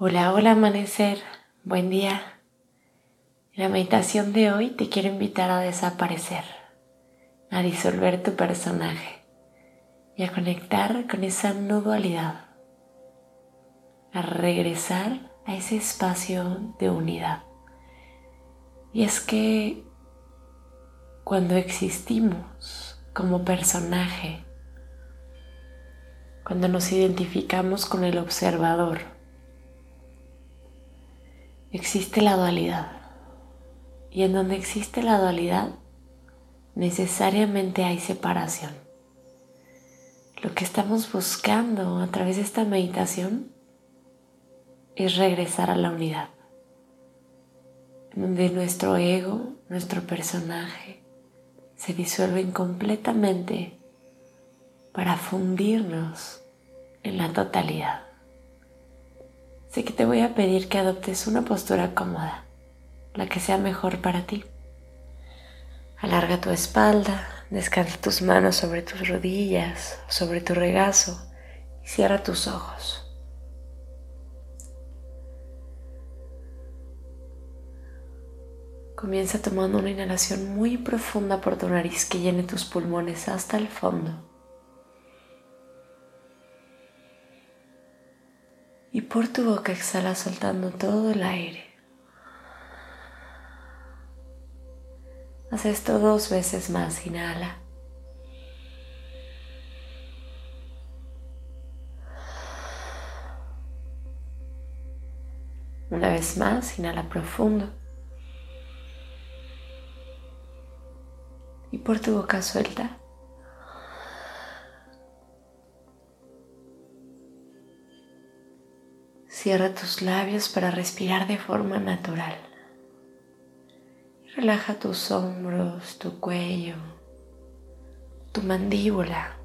Hola, hola amanecer, buen día. En la meditación de hoy te quiero invitar a desaparecer, a disolver tu personaje y a conectar con esa no dualidad, a regresar a ese espacio de unidad. Y es que cuando existimos como personaje, cuando nos identificamos con el observador, existe la dualidad. Y en donde existe la dualidad, necesariamente hay separación. Lo que estamos buscando a través de esta meditación es regresar a la unidad, donde nuestro ego, nuestro personaje, se disuelven completamente para fundirnos en la totalidad. Así que te voy a pedir que adoptes una postura cómoda, la que sea mejor para ti. Alarga tu espalda, descansa tus manos sobre tus rodillas, sobre tu regazo y cierra tus ojos. Comienza tomando una inhalación muy profunda por tu nariz que llene tus pulmones hasta el fondo. Y por tu boca exhala soltando todo el aire. Haz esto dos veces más, inhala. Una vez más, inhala profundo. Y por tu boca suelta. Cierra tus labios para respirar de forma natural. Relaja tus hombros, tu cuello, tu mandíbula.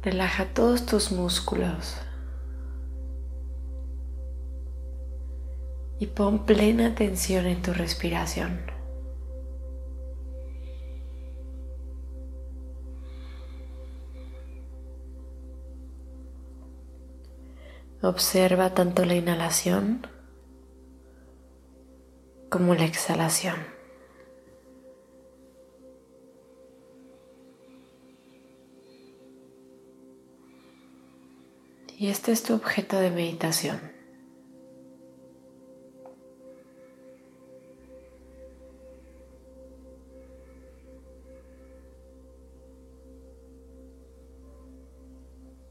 Relaja todos tus músculos. Y pon plena atención en tu respiración. Observa tanto la inhalación como la exhalación. Y este es tu objeto de meditación.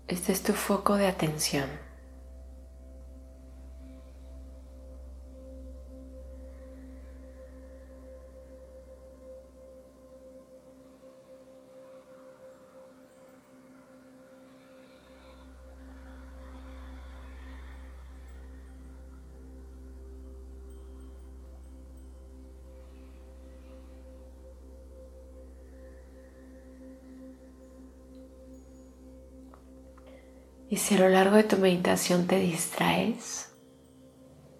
Este es tu foco de atención. Y si a lo largo de tu meditación te distraes,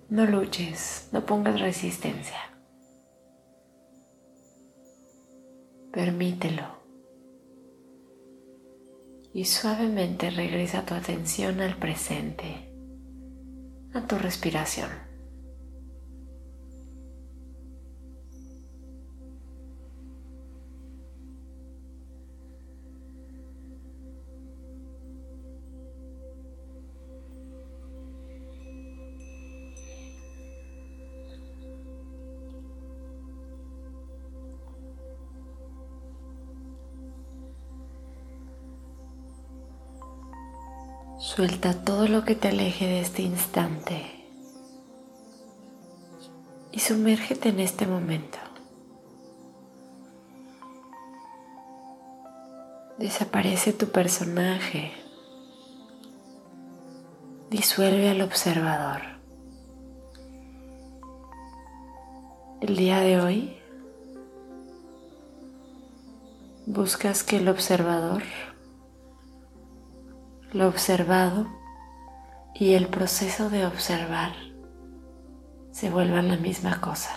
no luches, no pongas resistencia. Permítelo. Y suavemente regresa tu atención al presente, a tu respiración. Suelta todo lo que te aleje de este instante y sumérgete en este momento. Desaparece tu personaje. Disuelve al observador. El día de hoy buscas que el observador lo observado y el proceso de observar se vuelvan la misma cosa.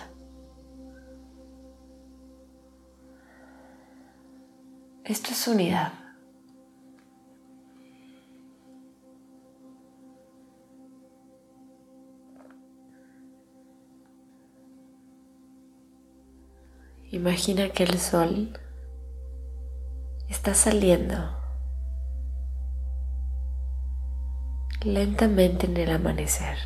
Esto es unidad. Imagina que el sol está saliendo lentamente en el amanecer.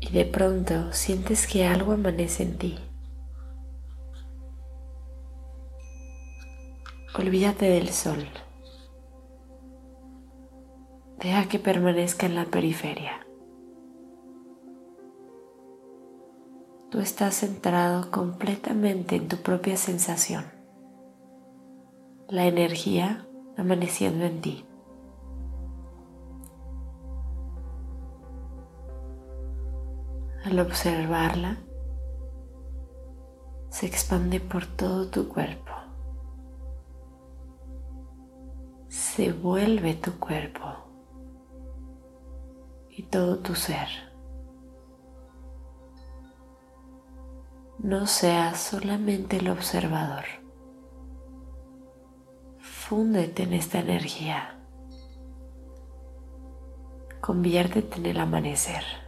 Y de pronto sientes que algo amanece en ti. Olvídate del sol. Deja que permanezca en la periferia. Tú estás centrado completamente en tu propia sensación, la energía amaneciendo en ti. Al observarla, se expande por todo tu cuerpo. se vuelve tu cuerpo y todo tu ser. No seas solamente el observador. Fúndete en esta energía. Conviértete en el amanecer.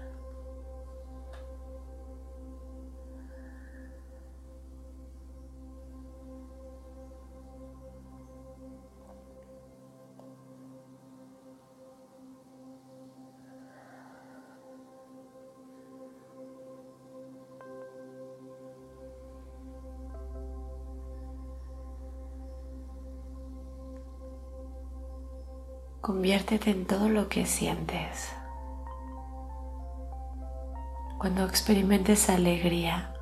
Conviértete en todo lo que sientes. Cuando experimentes alegría,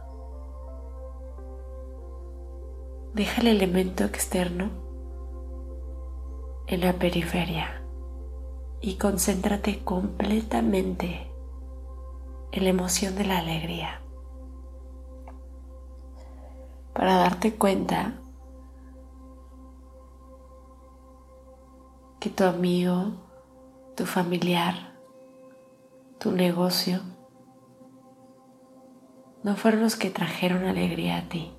deja el elemento externo en la periferia y concéntrate completamente en la emoción de la alegría. Para darte cuenta que tu amigo, tu familiar, tu negocio no fueron los que trajeron alegría a ti,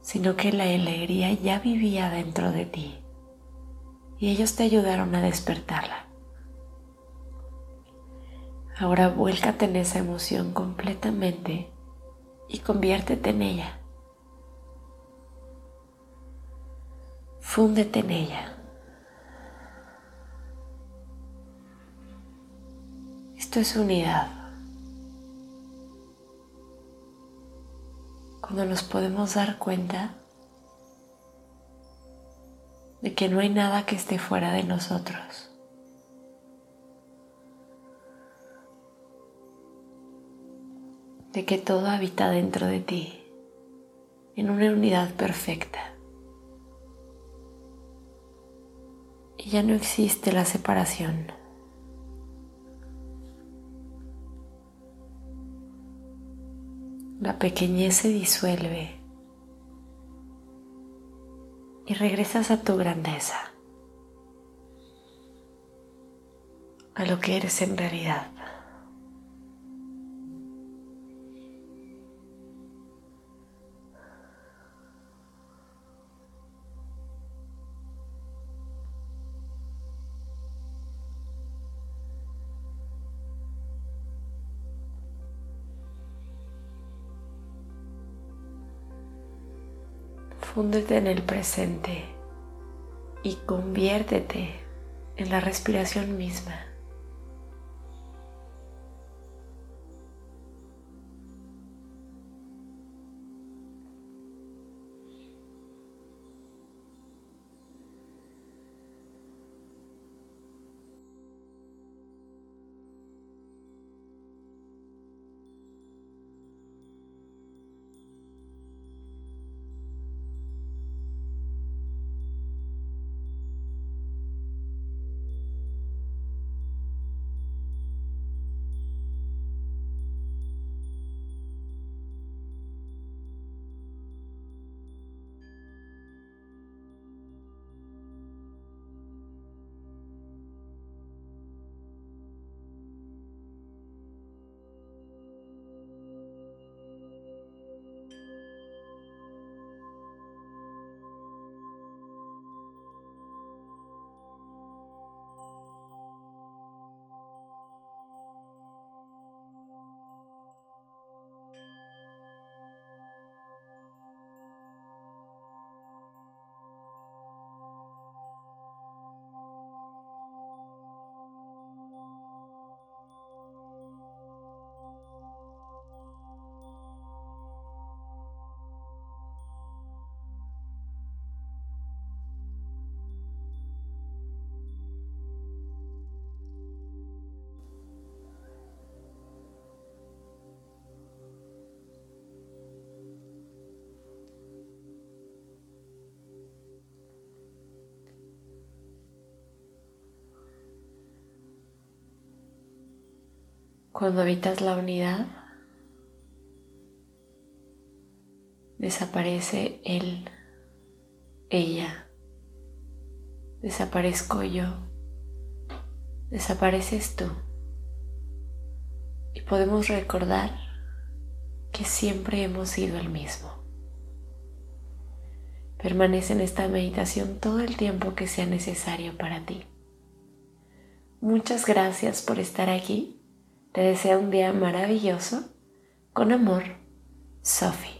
sino que la alegría ya vivía dentro de ti y ellos te ayudaron a despertarla. Ahora vuélcate en esa emoción completamente y conviértete en ella. Fúndete en ella. Esto es unidad. Cuando nos podemos dar cuenta de que no hay nada que esté fuera de nosotros. De que todo habita dentro de ti en una unidad perfecta. Ya no existe la separación. La pequeñez se disuelve y regresas a tu grandeza, a lo que eres en realidad. Fúndete en el presente y conviértete en la respiración misma. Cuando habitas la unidad, desaparece él, ella, desaparezco yo, desapareces tú. Y podemos recordar que siempre hemos sido el mismo. Permanece en esta meditación todo el tiempo que sea necesario para ti. Muchas gracias por estar aquí. Te deseo un día maravilloso. Con amor, Sophie.